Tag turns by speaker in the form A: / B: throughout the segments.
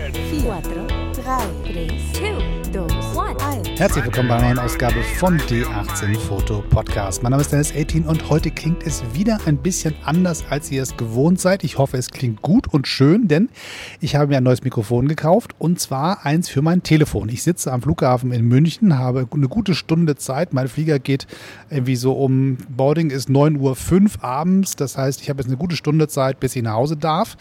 A: 4, 3, 2, 1.
B: Herzlich willkommen bei einer neuen Ausgabe von D18 Foto Podcast. Mein Name ist Dennis 18 und heute klingt es wieder ein bisschen anders, als ihr es gewohnt seid. Ich hoffe, es klingt gut und schön, denn ich habe mir ein neues Mikrofon gekauft und zwar eins für mein Telefon. Ich sitze am Flughafen in München, habe eine gute Stunde Zeit. Mein Flieger geht irgendwie so um, Boarding ist 9.05 Uhr abends. Das heißt, ich habe jetzt eine gute Stunde Zeit, bis ich nach Hause darf.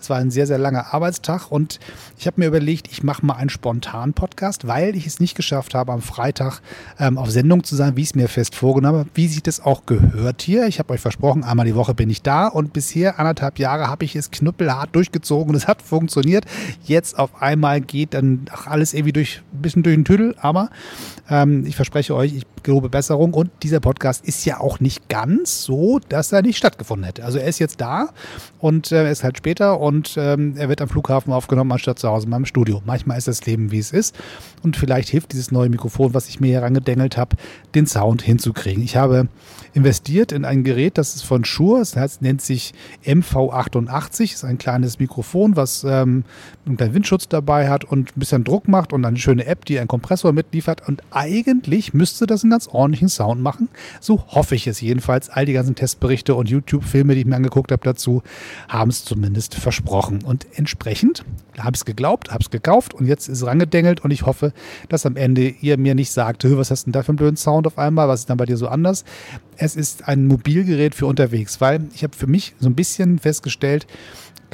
B: Es war ein sehr, sehr langer Arbeitstag und ich habe mir überlegt, ich mache mal einen spontanen Podcast, weil ich es nicht geschafft habe, habe, am Freitag ähm, auf Sendung zu sein, wie ich es mir fest vorgenommen habe, wie sich das auch gehört hier. Ich habe euch versprochen, einmal die Woche bin ich da und bisher anderthalb Jahre habe ich es knüppelhart durchgezogen es hat funktioniert. Jetzt auf einmal geht dann alles irgendwie durch ein bisschen durch den Tüdel, aber ähm, ich verspreche euch, ich gelobe Besserung und dieser Podcast ist ja auch nicht ganz so, dass er nicht stattgefunden hätte. Also er ist jetzt da und äh, er ist halt später und ähm, er wird am Flughafen aufgenommen anstatt zu Hause in meinem Studio. Manchmal ist das Leben, wie es ist und vielleicht hilft dieses neue Mikrofon, was ich mir herangedengelt habe, den Sound hinzukriegen. Ich habe investiert in ein Gerät, das ist von Shure, das heißt, nennt sich MV88, das ist ein kleines Mikrofon, was ähm, einen kleinen Windschutz dabei hat und ein bisschen Druck macht und eine schöne App, die einen Kompressor mitliefert und eigentlich müsste das einen ganz ordentlichen Sound machen. So hoffe ich es jedenfalls. All die ganzen Testberichte und YouTube-Filme, die ich mir angeguckt habe dazu, haben es zumindest versprochen. Und entsprechend habe ich es geglaubt, habe es gekauft und jetzt ist es rangedengelt und ich hoffe, dass am Ende ihr mir nicht sagt, was hast du denn da für einen blöden Sound auf einmal, was ist dann bei dir so anders? Es ist ein Mobilgerät für unterwegs, weil ich habe für mich so ein bisschen festgestellt,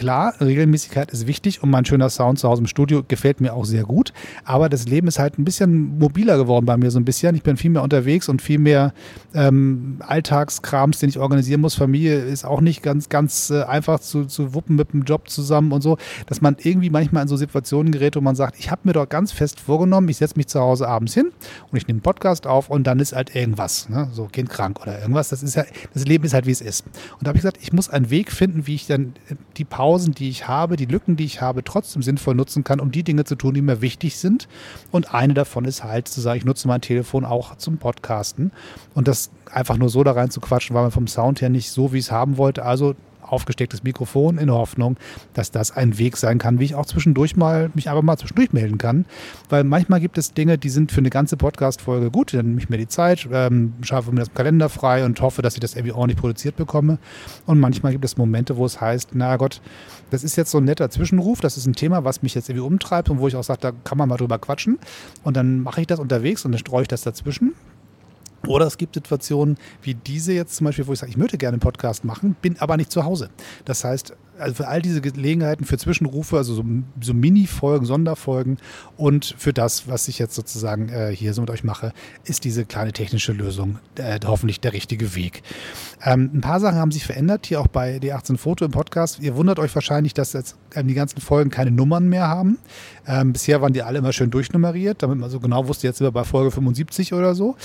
B: Klar, Regelmäßigkeit ist wichtig und mein schöner Sound zu Hause im Studio gefällt mir auch sehr gut. Aber das Leben ist halt ein bisschen mobiler geworden bei mir so ein bisschen. Ich bin viel mehr unterwegs und viel mehr ähm, Alltagskrams, den ich organisieren muss. Familie ist auch nicht ganz, ganz äh, einfach zu, zu wuppen mit dem Job zusammen und so, dass man irgendwie manchmal in so Situationen gerät, wo man sagt, ich habe mir doch ganz fest vorgenommen, ich setze mich zu Hause abends hin und ich nehme einen Podcast auf und dann ist halt irgendwas, ne? so Kind krank oder irgendwas. Das ist ja, das Leben ist halt wie es ist. Und da habe ich gesagt, ich muss einen Weg finden, wie ich dann die Pause Pausen, die ich habe, die Lücken, die ich habe, trotzdem sinnvoll nutzen kann, um die Dinge zu tun, die mir wichtig sind. Und eine davon ist halt zu sagen, ich nutze mein Telefon auch zum Podcasten. Und das einfach nur so da rein zu quatschen, war mir vom Sound her nicht so, wie ich es haben wollte. Also aufgestecktes Mikrofon in der Hoffnung, dass das ein Weg sein kann, wie ich auch zwischendurch mal mich einfach mal zwischendurch melden kann. Weil manchmal gibt es Dinge, die sind für eine ganze Podcast-Folge gut, dann nehme ich mir die Zeit, ähm, schaffe mir das Kalender frei und hoffe, dass ich das irgendwie ordentlich produziert bekomme. Und manchmal gibt es Momente, wo es heißt, na Gott, das ist jetzt so ein netter Zwischenruf, das ist ein Thema, was mich jetzt irgendwie umtreibt und wo ich auch sage, da kann man mal drüber quatschen. Und dann mache ich das unterwegs und dann streue ich das dazwischen. Oder es gibt Situationen wie diese jetzt zum Beispiel, wo ich sage, ich möchte gerne einen Podcast machen, bin aber nicht zu Hause. Das heißt, also für all diese Gelegenheiten, für Zwischenrufe, also so, so Mini-Folgen, Sonderfolgen und für das, was ich jetzt sozusagen äh, hier so mit euch mache, ist diese kleine technische Lösung äh, hoffentlich der richtige Weg. Ähm, ein paar Sachen haben sich verändert, hier auch bei D18 Foto im Podcast. Ihr wundert euch wahrscheinlich, dass jetzt ähm, die ganzen Folgen keine Nummern mehr haben. Ähm, bisher waren die alle immer schön durchnummeriert, damit man so genau wusste, jetzt sind wir bei Folge 75 oder so.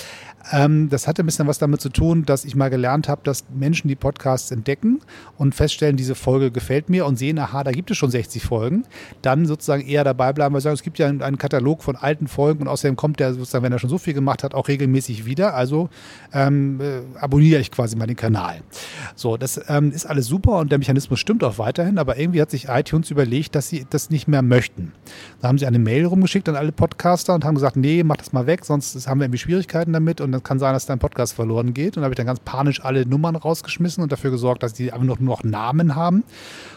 B: Ähm, das hatte ein bisschen was damit zu tun, dass ich mal gelernt habe, dass Menschen die Podcasts entdecken und feststellen, diese Folge gefällt mir und sehen, aha, da gibt es schon 60 Folgen, dann sozusagen eher dabei bleiben, weil sagen, es gibt ja einen, einen, Katalog von alten Folgen und außerdem kommt der sozusagen, wenn er schon so viel gemacht hat, auch regelmäßig wieder. Also ähm, äh, abonniere ich quasi mal den Kanal. So, das ähm, ist alles super und der Mechanismus stimmt auch weiterhin, aber irgendwie hat sich iTunes überlegt, dass sie das nicht mehr möchten. Da haben sie eine Mail rumgeschickt an alle Podcaster und haben gesagt, nee, mach das mal weg, sonst haben wir irgendwie Schwierigkeiten damit und dann kann sein, dass dein Podcast verloren geht. Und da habe ich dann ganz panisch alle Nummern rausgeschmissen und dafür gesorgt, dass die einfach nur noch Namen haben.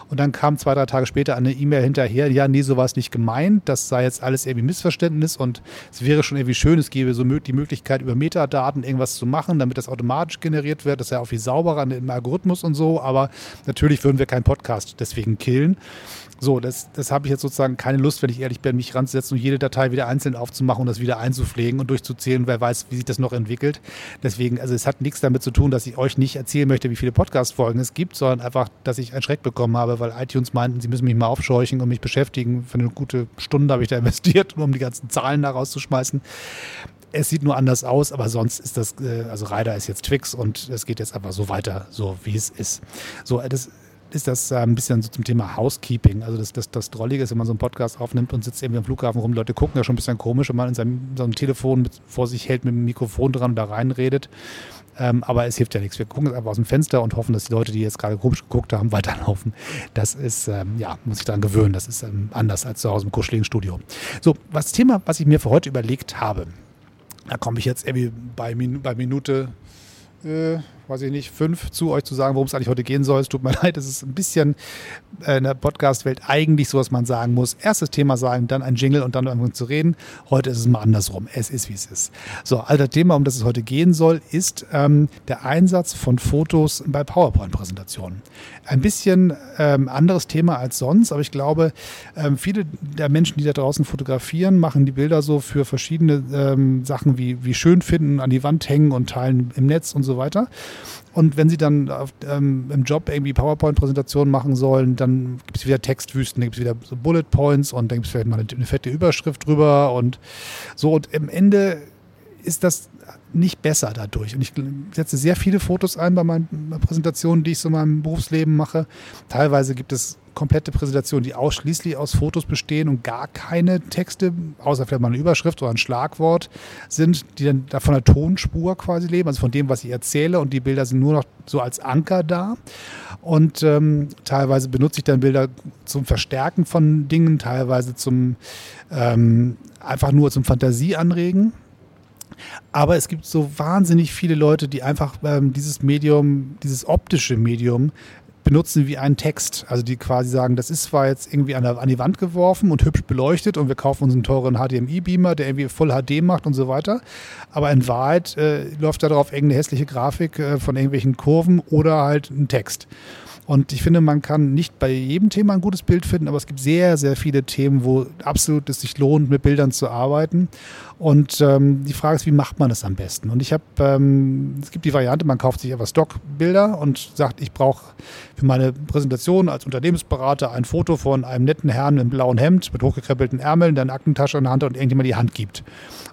B: Und dann kam zwei, drei Tage später eine E-Mail hinterher, ja, nee, so war es nicht gemeint, das sei jetzt alles irgendwie Missverständnis und es wäre schon irgendwie schön, es gäbe so die Möglichkeit, über Metadaten irgendwas zu machen, damit das automatisch generiert wird, das ist ja auch viel sauberer im Algorithmus und so, aber natürlich würden wir keinen Podcast deswegen killen. So, das, das habe ich jetzt sozusagen keine Lust, wenn ich ehrlich bin, mich ranzusetzen und jede Datei wieder einzeln aufzumachen und das wieder einzupflegen und durchzuzählen. Wer weiß, wie sich das noch entwickelt. Deswegen, also es hat nichts damit zu tun, dass ich euch nicht erzählen möchte, wie viele Podcast-Folgen es gibt, sondern einfach, dass ich einen Schreck bekommen habe, weil iTunes meinten, sie müssen mich mal aufscheuchen und mich beschäftigen. Für eine gute Stunde habe ich da investiert, um die ganzen Zahlen da rauszuschmeißen. Es sieht nur anders aus, aber sonst ist das, äh, also Ryder ist jetzt Twix und es geht jetzt einfach so weiter, so wie es ist. So, das ist das äh, ein bisschen so zum Thema Housekeeping. Also das, das, das Drollige ist, wenn man so einen Podcast aufnimmt und sitzt irgendwie am Flughafen rum, Leute gucken ja schon ein bisschen komisch, wenn man in seinem, seinem Telefon mit, vor sich hält mit dem Mikrofon dran und da reinredet. Ähm, aber es hilft ja nichts. Wir gucken einfach aus dem Fenster und hoffen, dass die Leute, die jetzt gerade komisch geguckt haben, weiterlaufen. Das ist, ähm, ja, muss ich daran gewöhnen. Das ist ähm, anders als zu Hause im kuscheligen Studio. So, was Thema, was ich mir für heute überlegt habe, da komme ich jetzt irgendwie bei, Min bei Minute äh, weiß ich nicht, fünf zu euch zu sagen, worum es eigentlich heute gehen soll. Es tut mir leid, es ist ein bisschen äh, in der Podcast-Welt eigentlich so, dass man sagen muss, erstes Thema sagen, dann ein Jingle und dann irgendwann zu reden. Heute ist es mal andersrum. Es ist, wie es ist. So, alter Thema, um das es heute gehen soll, ist ähm, der Einsatz von Fotos bei PowerPoint-Präsentationen. Ein bisschen ähm, anderes Thema als sonst, aber ich glaube, ähm, viele der Menschen, die da draußen fotografieren, machen die Bilder so für verschiedene ähm, Sachen wie, wie schön finden, an die Wand hängen und teilen im Netz und so weiter. Und wenn sie dann auf, ähm, im Job irgendwie PowerPoint-Präsentationen machen sollen, dann gibt es wieder Textwüsten, dann gibt es wieder so Bullet Points und dann gibt es vielleicht mal eine, eine fette Überschrift drüber und so. Und im Ende ist das nicht besser dadurch. Und ich setze sehr viele Fotos ein bei meinen Präsentationen, die ich so in meinem Berufsleben mache. Teilweise gibt es komplette Präsentationen, die ausschließlich aus Fotos bestehen und gar keine Texte, außer vielleicht mal eine Überschrift oder ein Schlagwort sind, die dann von der Tonspur quasi leben, also von dem, was ich erzähle. Und die Bilder sind nur noch so als Anker da. Und ähm, teilweise benutze ich dann Bilder zum Verstärken von Dingen, teilweise zum ähm, einfach nur zum Fantasie anregen. Aber es gibt so wahnsinnig viele Leute, die einfach ähm, dieses Medium, dieses optische Medium benutzen wie einen Text. Also die quasi sagen, das ist zwar jetzt irgendwie an, der, an die Wand geworfen und hübsch beleuchtet und wir kaufen uns einen teuren HDMI-Beamer, der irgendwie Full HD macht und so weiter. Aber in Wahrheit äh, läuft da drauf irgendeine hässliche Grafik äh, von irgendwelchen Kurven oder halt ein Text. Und ich finde, man kann nicht bei jedem Thema ein gutes Bild finden, aber es gibt sehr, sehr viele Themen, wo absolut es sich lohnt, mit Bildern zu arbeiten. Und ähm, die Frage ist, wie macht man das am besten? Und ich habe, ähm, es gibt die Variante, man kauft sich einfach Stockbilder und sagt, ich brauche für meine Präsentation als Unternehmensberater ein Foto von einem netten Herrn im blauen Hemd mit hochgekrempelten Ärmeln, der eine Aktentasche in der Hand hat und irgendjemand die Hand gibt.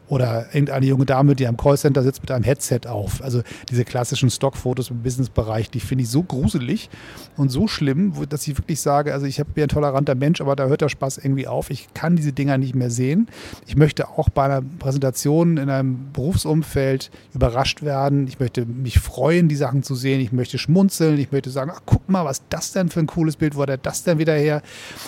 B: Oder irgendeine junge Dame, die am Callcenter sitzt mit einem Headset auf. Also diese klassischen Stockfotos im Businessbereich, die finde ich so gruselig und so schlimm, dass ich wirklich sage, also ich bin ein toleranter Mensch, aber da hört der Spaß irgendwie auf. Ich kann diese Dinger nicht mehr sehen. Ich möchte auch bei einer Präsentationen in einem Berufsumfeld überrascht werden. Ich möchte mich freuen, die Sachen zu sehen. Ich möchte schmunzeln. Ich möchte sagen, ach, guck mal, was das denn für ein cooles Bild, wo hat er das denn wieder her?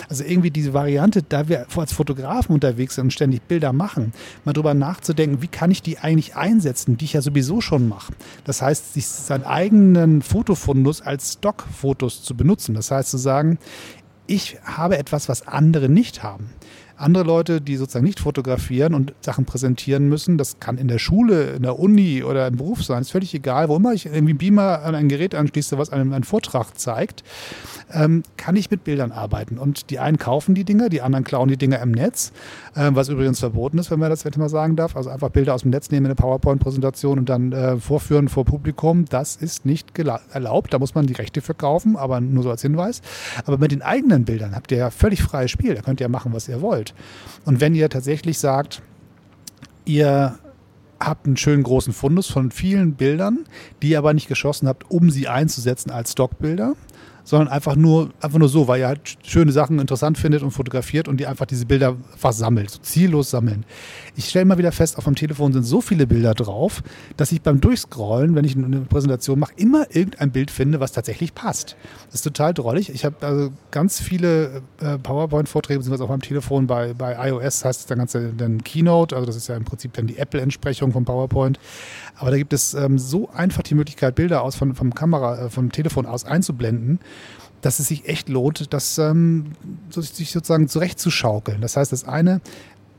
B: Also irgendwie diese Variante, da wir als Fotografen unterwegs sind und ständig Bilder machen, mal drüber nachzudenken, wie kann ich die eigentlich einsetzen, die ich ja sowieso schon mache. Das heißt, sich seinen eigenen Fotofundus als Stockfotos zu benutzen. Das heißt zu sagen, ich habe etwas, was andere nicht haben. Andere Leute, die sozusagen nicht fotografieren und Sachen präsentieren müssen, das kann in der Schule, in der Uni oder im Beruf sein, ist völlig egal, wo immer ich irgendwie Beamer an ein Gerät anschließe, was einem einen Vortrag zeigt, ähm, kann ich mit Bildern arbeiten. Und die einen kaufen die Dinge, die anderen klauen die Dinge im Netz, äh, was übrigens verboten ist, wenn man das jetzt mal sagen darf. Also einfach Bilder aus dem Netz nehmen in eine PowerPoint-Präsentation und dann äh, vorführen vor Publikum, das ist nicht erlaubt. Da muss man die Rechte für kaufen, aber nur so als Hinweis. Aber mit den eigenen Bildern habt ihr ja völlig freies Spiel. Da könnt ihr ja machen, was ihr wollt. Und wenn ihr tatsächlich sagt, ihr habt einen schönen großen Fundus von vielen Bildern, die ihr aber nicht geschossen habt, um sie einzusetzen als Stockbilder, sondern einfach nur, einfach nur so, weil ihr halt schöne Sachen interessant findet und fotografiert und die einfach diese Bilder einfach sammelt, so ziellos sammeln. Ich stelle mal wieder fest, auf dem Telefon sind so viele Bilder drauf, dass ich beim Durchscrollen, wenn ich eine Präsentation mache, immer irgendein Bild finde, was tatsächlich passt. Das ist total drollig. Ich habe also ganz viele äh, PowerPoint-Vorträge, beziehungsweise auf meinem Telefon bei, bei iOS heißt es dann ganze dann Keynote, also das ist ja im Prinzip dann die Apple-Entsprechung von PowerPoint. Aber da gibt es ähm, so einfach die Möglichkeit, Bilder aus von, vom Kamera, äh, vom Telefon aus einzublenden dass es sich echt lohnt, das ähm, sich sozusagen zurechtzuschaukeln. Das heißt, das eine,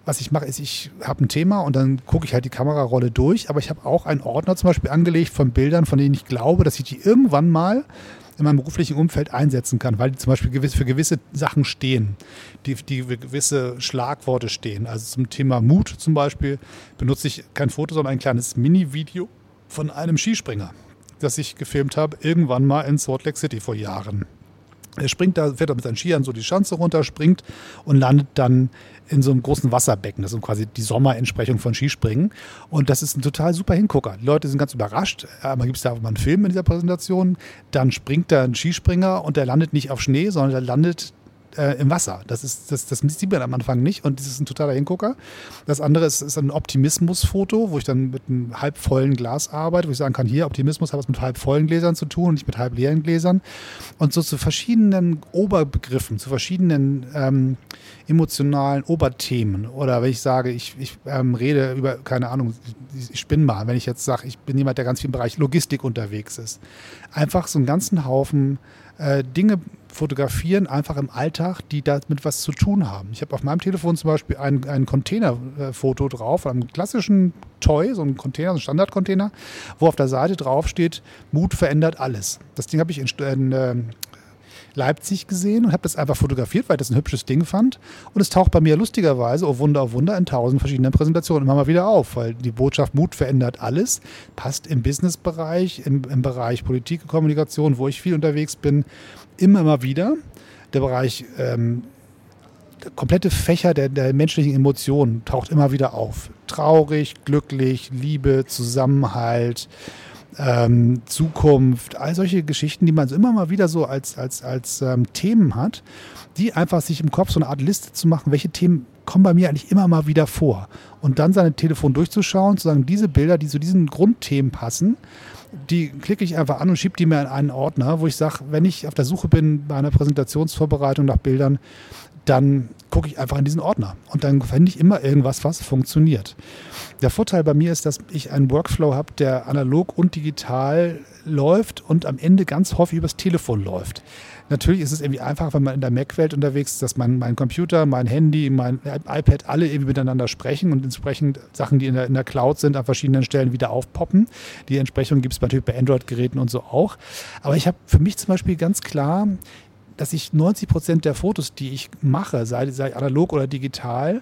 B: was ich mache, ist, ich habe ein Thema und dann gucke ich halt die Kamerarolle durch, aber ich habe auch einen Ordner zum Beispiel angelegt von Bildern, von denen ich glaube, dass ich die irgendwann mal in meinem beruflichen Umfeld einsetzen kann, weil die zum Beispiel für gewisse Sachen stehen, die, die für gewisse Schlagworte stehen. Also zum Thema Mut zum Beispiel benutze ich kein Foto, sondern ein kleines Mini-Video von einem Skispringer, das ich gefilmt habe, irgendwann mal in Salt Lake City vor Jahren. Er springt da, fährt da mit seinen Skiern so die Schanze runter, springt und landet dann in so einem großen Wasserbecken. Das ist quasi die Sommerentsprechung von Skispringen. Und das ist ein total super Hingucker. Die Leute sind ganz überrascht. Einmal gibt es da mal einen Film in dieser Präsentation. Dann springt da ein Skispringer und der landet nicht auf Schnee, sondern der landet äh, im Wasser. Das, ist, das, das sieht man am Anfang nicht und das ist ein totaler Hingucker. Das andere ist, ist ein Optimismus-Foto, wo ich dann mit einem halb vollen Glas arbeite, wo ich sagen kann, hier Optimismus hat was mit halb vollen Gläsern zu tun und nicht mit halb leeren Gläsern. Und so zu verschiedenen Oberbegriffen, zu verschiedenen ähm, emotionalen Oberthemen. Oder wenn ich sage, ich, ich ähm, rede über, keine Ahnung, ich spinne mal, wenn ich jetzt sage, ich bin jemand, der ganz viel im Bereich Logistik unterwegs ist. Einfach so einen ganzen Haufen äh, Dinge fotografieren, einfach im Alltag, die damit was zu tun haben. Ich habe auf meinem Telefon zum Beispiel ein, ein Containerfoto drauf, einem klassischen Toy, so ein Container, so ein Standardcontainer, wo auf der Seite drauf steht, Mut verändert alles. Das Ding habe ich in, in äh, Leipzig gesehen und habe das einfach fotografiert, weil ich das ein hübsches Ding fand. Und es taucht bei mir lustigerweise, oh Wunder, oh Wunder, in tausend verschiedenen Präsentationen immer mal wieder auf, weil die Botschaft Mut verändert alles, passt im Businessbereich, im, im Bereich Politik und Kommunikation, wo ich viel unterwegs bin, immer mal wieder. Der Bereich ähm, der komplette Fächer der, der, menschlichen Emotionen taucht immer wieder auf. Traurig, glücklich, Liebe, Zusammenhalt, ähm, Zukunft, all solche Geschichten, die man so immer mal wieder so als, als, als ähm, Themen hat, die einfach sich im Kopf so eine Art Liste zu machen, welche Themen kommen bei mir eigentlich immer mal wieder vor. Und dann sein Telefon durchzuschauen, zu sagen, diese Bilder, die zu diesen Grundthemen passen, die klicke ich einfach an und schiebe die mir in einen Ordner, wo ich sage, wenn ich auf der Suche bin bei einer Präsentationsvorbereitung nach Bildern, dann gucke ich einfach in diesen Ordner und dann finde ich immer irgendwas, was funktioniert. Der Vorteil bei mir ist, dass ich einen Workflow habe, der analog und digital läuft und am Ende ganz häufig übers Telefon läuft. Natürlich ist es irgendwie einfach, wenn man in der Mac-Welt unterwegs ist, dass mein, mein Computer, mein Handy, mein iPad alle irgendwie miteinander sprechen und entsprechend Sachen, die in der, in der Cloud sind, an verschiedenen Stellen wieder aufpoppen. Die Entsprechung gibt es natürlich bei Android-Geräten und so auch. Aber ich habe für mich zum Beispiel ganz klar dass ich 90 Prozent der Fotos, die ich mache, sei, sei analog oder digital,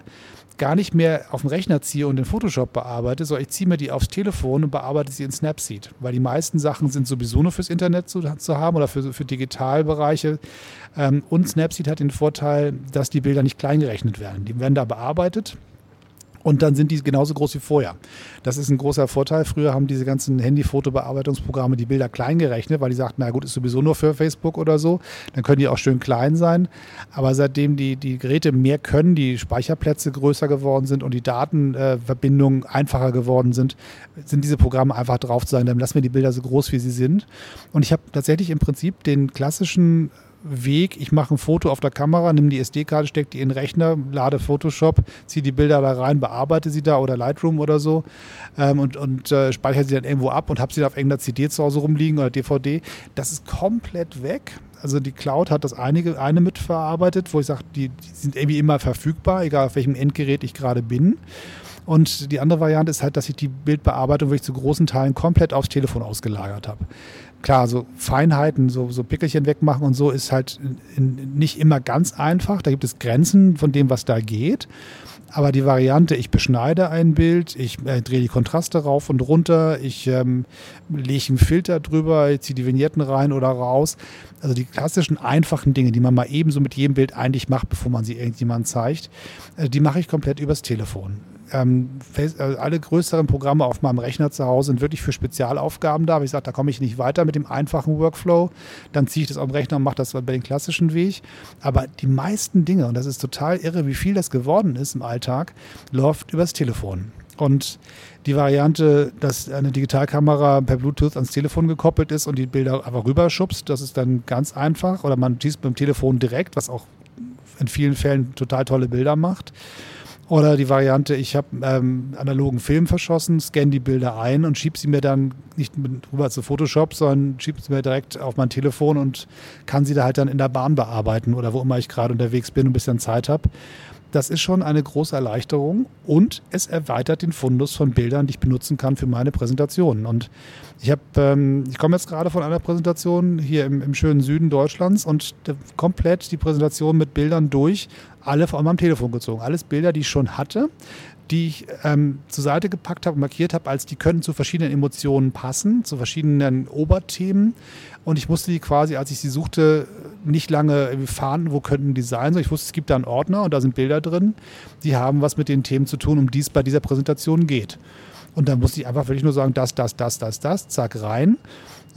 B: gar nicht mehr auf dem Rechner ziehe und in Photoshop bearbeite, sondern ich ziehe mir die aufs Telefon und bearbeite sie in Snapseed. Weil die meisten Sachen sind sowieso nur fürs Internet zu, zu haben oder für, für Digitalbereiche. Ähm, und Snapseed hat den Vorteil, dass die Bilder nicht kleingerechnet werden. Die werden da bearbeitet und dann sind die genauso groß wie vorher. Das ist ein großer Vorteil. Früher haben diese ganzen Handy-Fotobearbeitungsprogramme die Bilder klein gerechnet, weil die sagten, na gut, ist sowieso nur für Facebook oder so. Dann können die auch schön klein sein. Aber seitdem die, die Geräte mehr können, die Speicherplätze größer geworden sind und die Datenverbindungen einfacher geworden sind, sind diese Programme einfach drauf zu sagen, dann lassen wir die Bilder so groß, wie sie sind. Und ich habe tatsächlich im Prinzip den klassischen Weg. Ich mache ein Foto auf der Kamera, nehme die SD-Karte, stecke die in den Rechner, lade Photoshop, ziehe die Bilder da rein, bearbeite sie da oder Lightroom oder so ähm, und, und äh, speichere sie dann irgendwo ab und habe sie dann auf irgendeiner CD zu Hause rumliegen oder DVD. Das ist komplett weg. Also die Cloud hat das einige, eine mitverarbeitet, wo ich sage, die, die sind irgendwie immer verfügbar, egal auf welchem Endgerät ich gerade bin. Und die andere Variante ist halt, dass ich die Bildbearbeitung wirklich zu großen Teilen komplett aufs Telefon ausgelagert habe klar, so Feinheiten, so, so Pickelchen wegmachen und so ist halt nicht immer ganz einfach. Da gibt es Grenzen von dem, was da geht. Aber die Variante, ich beschneide ein Bild, ich äh, drehe die Kontraste rauf und runter, ich ähm, lege einen Filter drüber, ich ziehe die Vignetten rein oder raus. Also die klassischen einfachen Dinge, die man mal ebenso mit jedem Bild eigentlich macht, bevor man sie irgendjemandem zeigt, äh, die mache ich komplett übers Telefon ähm, äh, alle größeren Programme auf meinem Rechner zu Hause sind wirklich für Spezialaufgaben da. Aber ich sage, da komme ich nicht weiter mit dem einfachen Workflow. Dann ziehe ich das auf den Rechner und mache das bei den klassischen Weg. Aber die meisten Dinge, und das ist total irre, wie viel das geworden ist im Alltag, läuft übers Telefon. Und die Variante, dass eine Digitalkamera per Bluetooth ans Telefon gekoppelt ist und die Bilder einfach rüberschubst, das ist dann ganz einfach. Oder man schießt mit dem Telefon direkt, was auch in vielen Fällen total tolle Bilder macht. Oder die Variante, ich habe ähm, analogen Film verschossen, scanne die Bilder ein und schiebe sie mir dann nicht rüber zu Photoshop, sondern schiebe sie mir direkt auf mein Telefon und kann sie da halt dann in der Bahn bearbeiten oder wo immer ich gerade unterwegs bin und ein bisschen Zeit habe. Das ist schon eine große Erleichterung und es erweitert den Fundus von Bildern, die ich benutzen kann für meine Präsentationen. Und ich habe, ähm, ich komme jetzt gerade von einer Präsentation hier im, im schönen Süden Deutschlands und komplett die Präsentation mit Bildern durch, alle von meinem Telefon gezogen. Alles Bilder, die ich schon hatte, die ich ähm, zur Seite gepackt habe und markiert habe, als die können zu verschiedenen Emotionen passen, zu verschiedenen Oberthemen. Und ich musste die quasi, als ich sie suchte, nicht lange fahren, wo könnten die sein. So, ich wusste, es gibt da einen Ordner und da sind Bilder drin, die haben was mit den Themen zu tun, um die es bei dieser Präsentation geht. Und dann muss ich einfach wirklich nur sagen, das, das, das, das, das, zack, rein.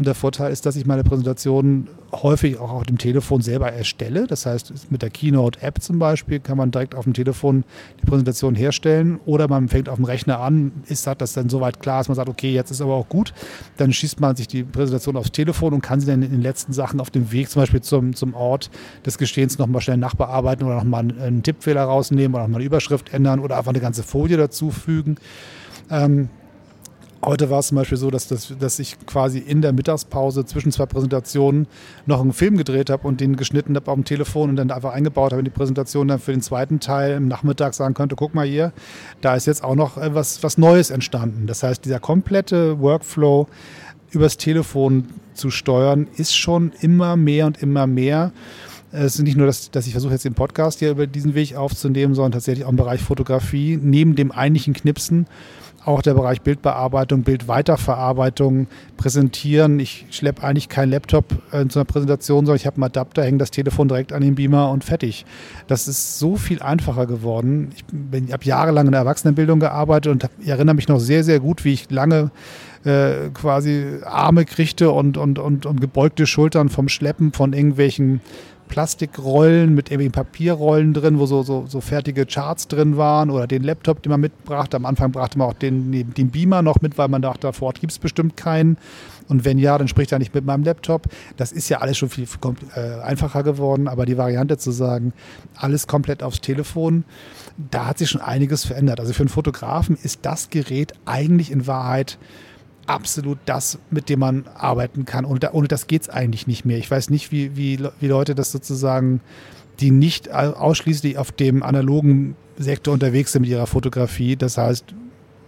B: Und der Vorteil ist, dass ich meine Präsentation häufig auch auf dem Telefon selber erstelle. Das heißt, mit der Keynote-App zum Beispiel kann man direkt auf dem Telefon die Präsentation herstellen oder man fängt auf dem Rechner an, ist das dann soweit klar, dass man sagt, okay, jetzt ist aber auch gut. Dann schießt man sich die Präsentation aufs Telefon und kann sie dann in den letzten Sachen auf dem Weg zum Beispiel zum, zum Ort des Gestehens nochmal schnell nachbearbeiten oder nochmal einen Tippfehler rausnehmen oder nochmal eine Überschrift ändern oder einfach eine ganze Folie dazufügen. Ähm, Heute war es zum Beispiel so, dass, das, dass ich quasi in der Mittagspause zwischen zwei Präsentationen noch einen Film gedreht habe und den geschnitten habe auf dem Telefon und dann einfach eingebaut habe in die Präsentation, dann für den zweiten Teil im Nachmittag sagen könnte, guck mal hier, da ist jetzt auch noch äh, was, was Neues entstanden. Das heißt, dieser komplette Workflow übers Telefon zu steuern, ist schon immer mehr und immer mehr. Es ist nicht nur, dass, dass ich versuche, jetzt den Podcast hier über diesen Weg aufzunehmen, sondern tatsächlich auch im Bereich Fotografie, neben dem eigentlichen Knipsen auch der Bereich Bildbearbeitung, Bildweiterverarbeitung, Präsentieren. Ich schleppe eigentlich keinen Laptop äh, zu einer Präsentation, sondern ich habe einen Adapter, hänge das Telefon direkt an den Beamer und fertig. Das ist so viel einfacher geworden. Ich, ich habe jahrelang in der Erwachsenenbildung gearbeitet und ich erinnere mich noch sehr, sehr gut, wie ich lange äh, quasi Arme kriegte und, und, und, und gebeugte Schultern vom Schleppen von irgendwelchen Plastikrollen mit irgendwie Papierrollen drin, wo so, so, so fertige Charts drin waren oder den Laptop, den man mitbrachte. Am Anfang brachte man auch den, den Beamer noch mit, weil man dachte, vor Ort gibt es bestimmt keinen. Und wenn ja, dann spricht er nicht mit meinem Laptop. Das ist ja alles schon viel äh, einfacher geworden, aber die Variante zu sagen, alles komplett aufs Telefon, da hat sich schon einiges verändert. Also für einen Fotografen ist das Gerät eigentlich in Wahrheit absolut das, mit dem man arbeiten kann. Und ohne das geht es eigentlich nicht mehr. Ich weiß nicht, wie, wie, wie Leute das sozusagen, die nicht ausschließlich auf dem analogen Sektor unterwegs sind mit ihrer Fotografie, das heißt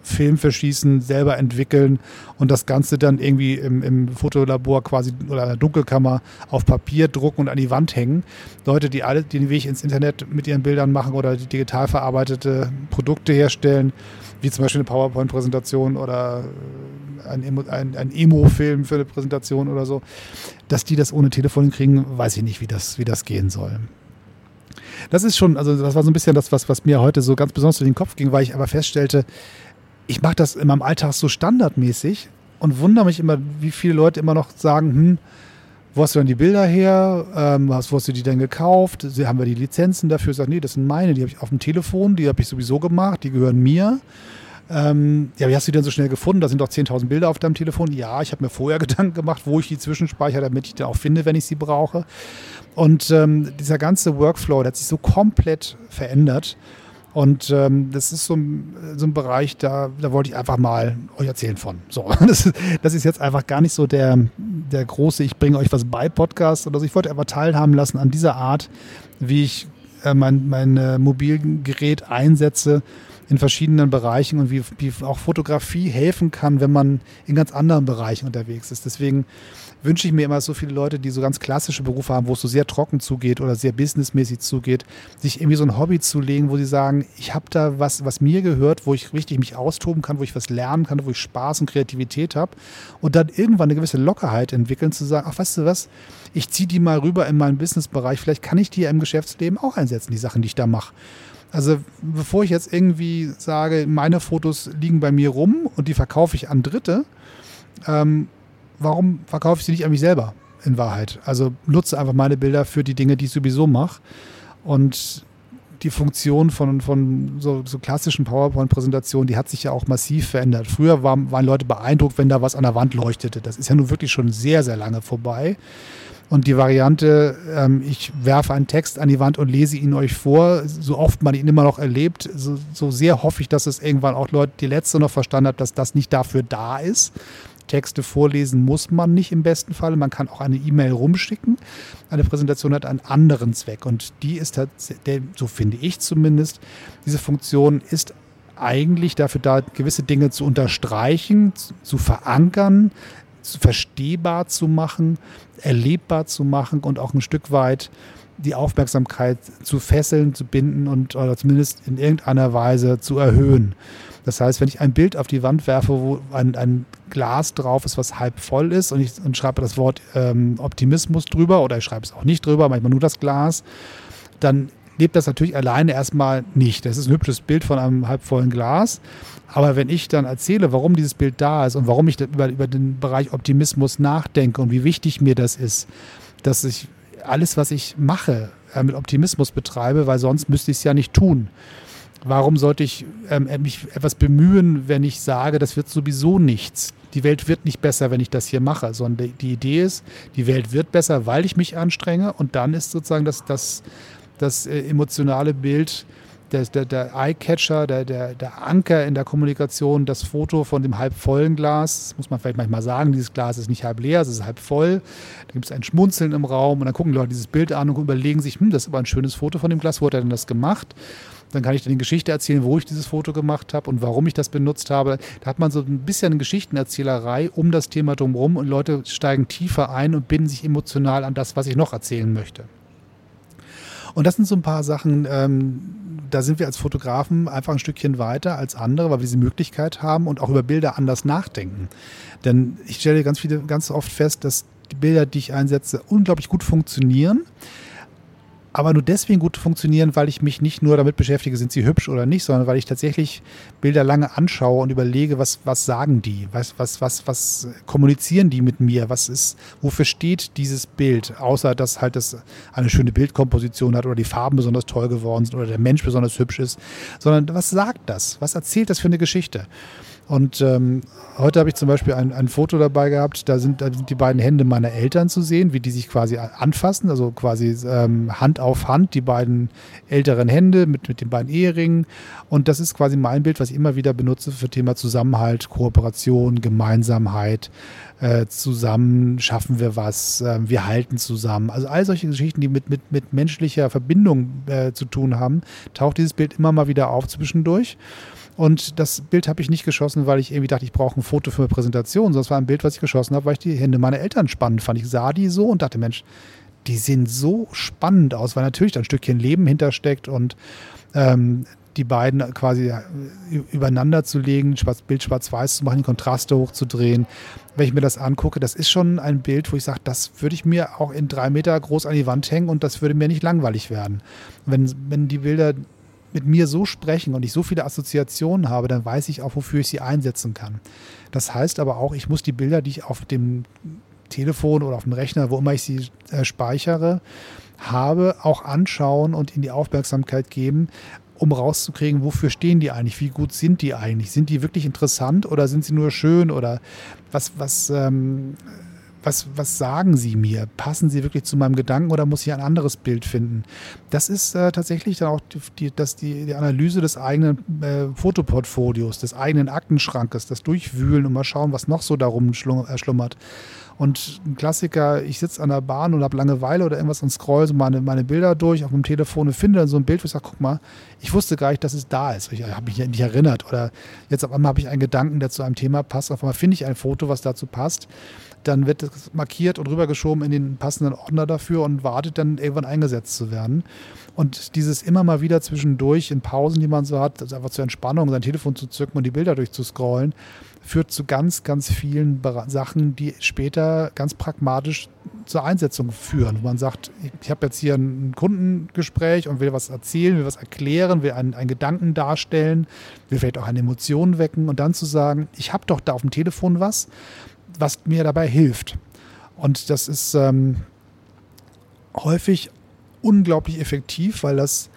B: Film verschießen, selber entwickeln und das Ganze dann irgendwie im, im Fotolabor quasi oder in der Dunkelkammer auf Papier drucken und an die Wand hängen. Leute, die alle den Weg ins Internet mit ihren Bildern machen oder digital verarbeitete Produkte herstellen, wie zum Beispiel eine PowerPoint-Präsentation oder ein, ein, ein Emo-Film für eine Präsentation oder so, dass die das ohne Telefon kriegen, weiß ich nicht, wie das, wie das gehen soll. Das ist schon, also das war so ein bisschen das, was, was mir heute so ganz besonders durch den Kopf ging, weil ich aber feststellte, ich mache das in meinem Alltag so standardmäßig und wundere mich immer, wie viele Leute immer noch sagen, hm, wo hast du denn die Bilder her? Ähm, wo hast du die denn gekauft? Haben wir die Lizenzen dafür? Sag, nee, das sind meine, die habe ich auf dem Telefon, die habe ich sowieso gemacht, die gehören mir. Ähm, ja, wie hast du die denn so schnell gefunden? Da sind doch 10.000 Bilder auf deinem Telefon. Ja, ich habe mir vorher Gedanken gemacht, wo ich die zwischenspeichere, damit ich die auch finde, wenn ich sie brauche. Und ähm, dieser ganze Workflow, der hat sich so komplett verändert. Und ähm, das ist so ein, so ein Bereich, da, da wollte ich einfach mal euch erzählen von. So, das ist, das ist jetzt einfach gar nicht so der, der große, ich bringe euch was bei Podcast oder so. Ich wollte einfach teilhaben lassen an dieser Art, wie ich äh, mein, mein äh, Mobilgerät einsetze in verschiedenen Bereichen und wie, wie auch Fotografie helfen kann, wenn man in ganz anderen Bereichen unterwegs ist. Deswegen wünsche ich mir immer so viele Leute, die so ganz klassische Berufe haben, wo es so sehr trocken zugeht oder sehr businessmäßig zugeht, sich irgendwie so ein Hobby zu legen, wo sie sagen, ich habe da was, was mir gehört, wo ich richtig mich austoben kann, wo ich was lernen kann, wo ich Spaß und Kreativität habe und dann irgendwann eine gewisse Lockerheit entwickeln, zu sagen, ach, weißt du was, ich ziehe die mal rüber in meinen Businessbereich, vielleicht kann ich die ja im Geschäftsleben auch einsetzen, die Sachen, die ich da mache. Also bevor ich jetzt irgendwie sage, meine Fotos liegen bei mir rum und die verkaufe ich an Dritte, ähm, warum verkaufe ich sie nicht an mich selber in Wahrheit? Also nutze einfach meine Bilder für die Dinge, die ich sowieso mache. Und die Funktion von, von so, so klassischen PowerPoint-Präsentationen, die hat sich ja auch massiv verändert. Früher waren, waren Leute beeindruckt, wenn da was an der Wand leuchtete. Das ist ja nun wirklich schon sehr, sehr lange vorbei. Und die Variante, ähm, ich werfe einen Text an die Wand und lese ihn euch vor, so oft man ihn immer noch erlebt, so, so sehr hoffe ich, dass es irgendwann auch Leute, die letzte noch verstanden haben, dass das nicht dafür da ist. Texte vorlesen muss man nicht im besten Fall. Man kann auch eine E-Mail rumschicken. Eine Präsentation hat einen anderen Zweck und die ist, so finde ich zumindest, diese Funktion ist eigentlich dafür da, gewisse Dinge zu unterstreichen, zu verankern, verstehbar zu machen, erlebbar zu machen und auch ein Stück weit die Aufmerksamkeit zu fesseln, zu binden und oder zumindest in irgendeiner Weise zu erhöhen. Das heißt, wenn ich ein Bild auf die Wand werfe, wo ein, ein Glas drauf ist, was halb voll ist und ich und schreibe das Wort ähm, Optimismus drüber oder ich schreibe es auch nicht drüber, manchmal nur das Glas, dann lebt das natürlich alleine erstmal nicht. Das ist ein hübsches Bild von einem halbvollen Glas. Aber wenn ich dann erzähle, warum dieses Bild da ist und warum ich über, über den Bereich Optimismus nachdenke und wie wichtig mir das ist, dass ich alles, was ich mache, äh, mit Optimismus betreibe, weil sonst müsste ich es ja nicht tun. Warum sollte ich ähm, mich etwas bemühen, wenn ich sage, das wird sowieso nichts? Die Welt wird nicht besser, wenn ich das hier mache, sondern die Idee ist, die Welt wird besser, weil ich mich anstrenge und dann ist sozusagen das, das, das äh, emotionale Bild der, der, der Eye-Catcher, der, der, der Anker in der Kommunikation, das Foto von dem halb vollen Glas. Das muss man vielleicht manchmal sagen, dieses Glas ist nicht halb leer, es ist halb voll. Da gibt es ein Schmunzeln im Raum und dann gucken Leute dieses Bild an und überlegen sich, hm, das ist aber ein schönes Foto von dem Glas, wo hat er denn das gemacht? Dann kann ich dann die Geschichte erzählen, wo ich dieses Foto gemacht habe und warum ich das benutzt habe. Da hat man so ein bisschen Geschichtenerzählerei um das Thema drumherum und Leute steigen tiefer ein und binden sich emotional an das, was ich noch erzählen möchte. Und das sind so ein paar Sachen, ähm, da sind wir als Fotografen einfach ein Stückchen weiter als andere, weil wir diese Möglichkeit haben und auch über Bilder anders nachdenken. Denn ich stelle ganz viele, ganz oft fest, dass die Bilder, die ich einsetze, unglaublich gut funktionieren aber nur deswegen gut funktionieren, weil ich mich nicht nur damit beschäftige, sind sie hübsch oder nicht, sondern weil ich tatsächlich Bilder lange anschaue und überlege, was, was sagen die, was, was, was, was kommunizieren die mit mir, was ist, wofür steht dieses Bild, außer dass halt das eine schöne Bildkomposition hat oder die Farben besonders toll geworden sind oder der Mensch besonders hübsch ist, sondern was sagt das, was erzählt das für eine Geschichte? Und ähm, heute habe ich zum Beispiel ein, ein Foto dabei gehabt, da sind, da sind die beiden Hände meiner Eltern zu sehen, wie die sich quasi anfassen, also quasi ähm, Hand auf Hand, die beiden älteren Hände mit, mit den beiden Eheringen. Und das ist quasi mein Bild, was ich immer wieder benutze für Thema Zusammenhalt, Kooperation, Gemeinsamkeit. Äh, zusammen schaffen wir was, äh, wir halten zusammen. Also all solche Geschichten, die mit, mit, mit menschlicher Verbindung äh, zu tun haben, taucht dieses Bild immer mal wieder auf zwischendurch. Und das Bild habe ich nicht geschossen, weil ich irgendwie dachte, ich brauche ein Foto für eine Präsentation, sondern es war ein Bild, was ich geschossen habe, weil ich die Hände meiner Eltern spannend fand. Ich sah die so und dachte, Mensch, die sehen so spannend aus, weil natürlich da ein Stückchen Leben hintersteckt und ähm, die beiden quasi äh, übereinander zu legen, Bild schwarz-weiß zu machen, Kontraste hochzudrehen. Wenn ich mir das angucke, das ist schon ein Bild, wo ich sage, das würde ich mir auch in drei Meter groß an die Wand hängen und das würde mir nicht langweilig werden. Wenn, wenn die Bilder mit mir so sprechen und ich so viele Assoziationen habe, dann weiß ich auch, wofür ich sie einsetzen kann. Das heißt aber auch, ich muss die Bilder, die ich auf dem Telefon oder auf dem Rechner, wo immer ich sie äh, speichere, habe, auch anschauen und in die Aufmerksamkeit geben, um rauszukriegen, wofür stehen die eigentlich, wie gut sind die eigentlich, sind die wirklich interessant oder sind sie nur schön oder was, was ähm, was, was sagen Sie mir? Passen Sie wirklich zu meinem Gedanken oder muss ich ein anderes Bild finden? Das ist äh, tatsächlich dann auch die, das, die, die Analyse des eigenen äh, Fotoportfolios, des eigenen Aktenschrankes, das Durchwühlen und mal schauen, was noch so darum äh, schlummert. Und ein Klassiker, ich sitze an der Bahn und habe Langeweile oder irgendwas und scroll so meine, meine Bilder durch auf dem Telefon und finde dann so ein Bild, wo ich sage, guck mal, ich wusste gar nicht, dass es da ist. Ich habe mich nicht erinnert. Oder jetzt auf einmal habe ich einen Gedanken, der zu einem Thema passt. Auf einmal finde ich ein Foto, was dazu passt dann wird es markiert und rübergeschoben in den passenden Ordner dafür und wartet dann irgendwann eingesetzt zu werden. Und dieses immer mal wieder zwischendurch in Pausen, die man so hat, also einfach zur Entspannung, sein Telefon zu zücken und die Bilder durchzuscrollen, führt zu ganz, ganz vielen Sachen, die später ganz pragmatisch zur Einsetzung führen. Man sagt, ich habe jetzt hier ein Kundengespräch und will was erzählen, will was erklären, will einen, einen Gedanken darstellen, will vielleicht auch eine Emotion wecken und dann zu sagen, ich habe doch da auf dem Telefon was was mir dabei hilft. Und das ist ähm, häufig unglaublich effektiv, weil das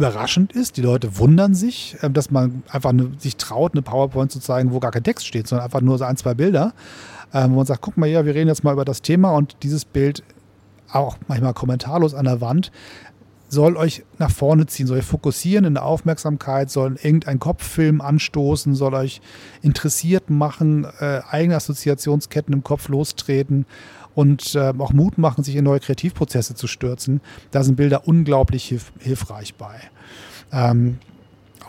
B: überraschend ist. Die Leute wundern sich, äh, dass man einfach sich traut, eine PowerPoint zu zeigen, wo gar kein Text steht, sondern einfach nur so ein, zwei Bilder. Ähm, wo man sagt, guck mal hier, wir reden jetzt mal über das Thema und dieses Bild auch manchmal kommentarlos an der Wand soll euch nach vorne ziehen, soll euch fokussieren in der Aufmerksamkeit, soll irgendein Kopffilm anstoßen, soll euch interessiert machen, äh, eigene Assoziationsketten im Kopf lostreten und äh, auch Mut machen, sich in neue Kreativprozesse zu stürzen. Da sind Bilder unglaublich hilf hilfreich bei. Ähm,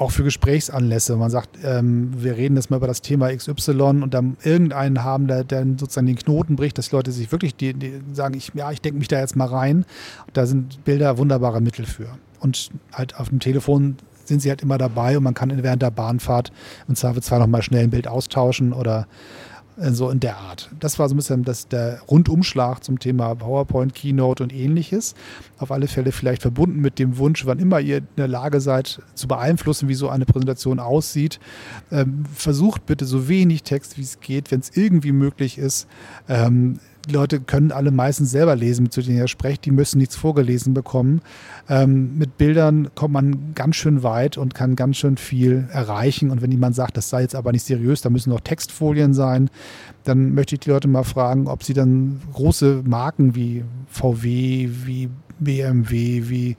B: auch für Gesprächsanlässe. Man sagt, ähm, wir reden jetzt mal über das Thema XY und dann irgendeinen haben, der, der sozusagen den Knoten bricht, dass Leute sich wirklich die, die sagen, ich, ja, ich denke mich da jetzt mal rein. Da sind Bilder wunderbare Mittel für. Und halt auf dem Telefon sind sie halt immer dabei und man kann während der Bahnfahrt im Zweifelsfall nochmal schnell ein Bild austauschen oder so in der Art. Das war so ein bisschen das, der Rundumschlag zum Thema PowerPoint, Keynote und ähnliches. Auf alle Fälle vielleicht verbunden mit dem Wunsch, wann immer ihr in der Lage seid, zu beeinflussen, wie so eine Präsentation aussieht. Ähm, versucht bitte so wenig Text, wie es geht, wenn es irgendwie möglich ist. Ähm, die Leute können alle meistens selber lesen, zu denen ihr sprecht. Die müssen nichts vorgelesen bekommen. Ähm, mit Bildern kommt man ganz schön weit und kann ganz schön viel erreichen. Und wenn jemand sagt, das sei jetzt aber nicht seriös, da müssen noch Textfolien sein, dann möchte ich die Leute mal fragen, ob sie dann große Marken wie VW, wie BMW, wie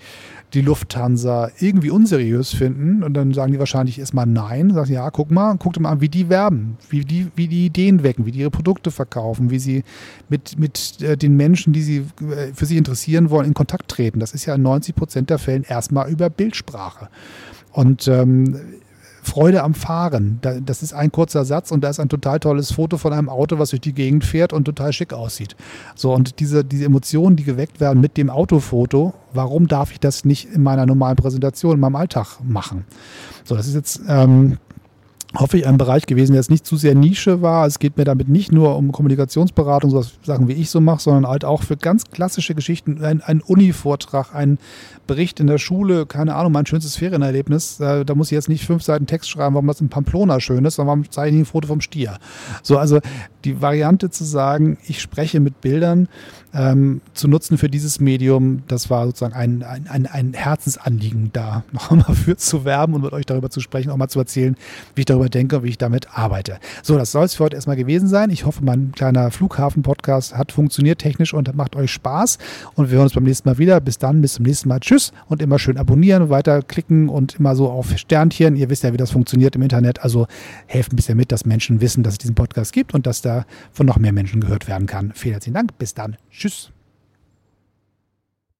B: die Lufthansa irgendwie unseriös finden. Und dann sagen die wahrscheinlich erstmal nein. Sagen, ja, guck mal, guck dir mal an, wie die werben, wie die, wie die Ideen wecken, wie die ihre Produkte verkaufen, wie sie mit, mit äh, den Menschen, die sie äh, für sich interessieren wollen, in Kontakt treten. Das ist ja in 90 Prozent der Fällen erstmal über Bildsprache. Und ähm, Freude am Fahren. Das ist ein kurzer Satz und da ist ein total tolles Foto von einem Auto, was durch die Gegend fährt und total schick aussieht. So, und diese, diese Emotionen, die geweckt werden mit dem Autofoto, warum darf ich das nicht in meiner normalen Präsentation, in meinem Alltag machen? So, das ist jetzt ähm, hoffe ich, ein Bereich gewesen, der jetzt nicht zu sehr Nische war. Es geht mir damit nicht nur um Kommunikationsberatung, so Sachen wie ich so mache, sondern halt auch für ganz klassische Geschichten, ein, ein Uni-Vortrag, ein Bericht in der Schule, keine Ahnung, mein schönstes Ferienerlebnis. Da, da muss ich jetzt nicht fünf Seiten Text schreiben, warum das in Pamplona schön ist, sondern warum zeige ich ein Foto vom Stier. So, also die Variante zu sagen, ich spreche mit Bildern, ähm, zu nutzen für dieses Medium, das war sozusagen ein, ein, ein, ein Herzensanliegen, da noch einmal für zu werben und mit euch darüber zu sprechen, auch mal zu erzählen, wie ich darüber denke und wie ich damit arbeite. So, das soll es für heute erstmal gewesen sein. Ich hoffe, mein kleiner Flughafen-Podcast hat funktioniert technisch und macht euch Spaß. Und wir hören uns beim nächsten Mal wieder. Bis dann, bis zum nächsten Mal. Tschüss und immer schön abonnieren, weiterklicken und immer so auf Sternchen. Ihr wisst ja, wie das funktioniert im Internet. Also helft ein bisschen mit, dass Menschen wissen, dass es diesen Podcast gibt und dass da von noch mehr Menschen gehört werden kann. Vielen herzlichen Dank. Bis dann. Tschüss.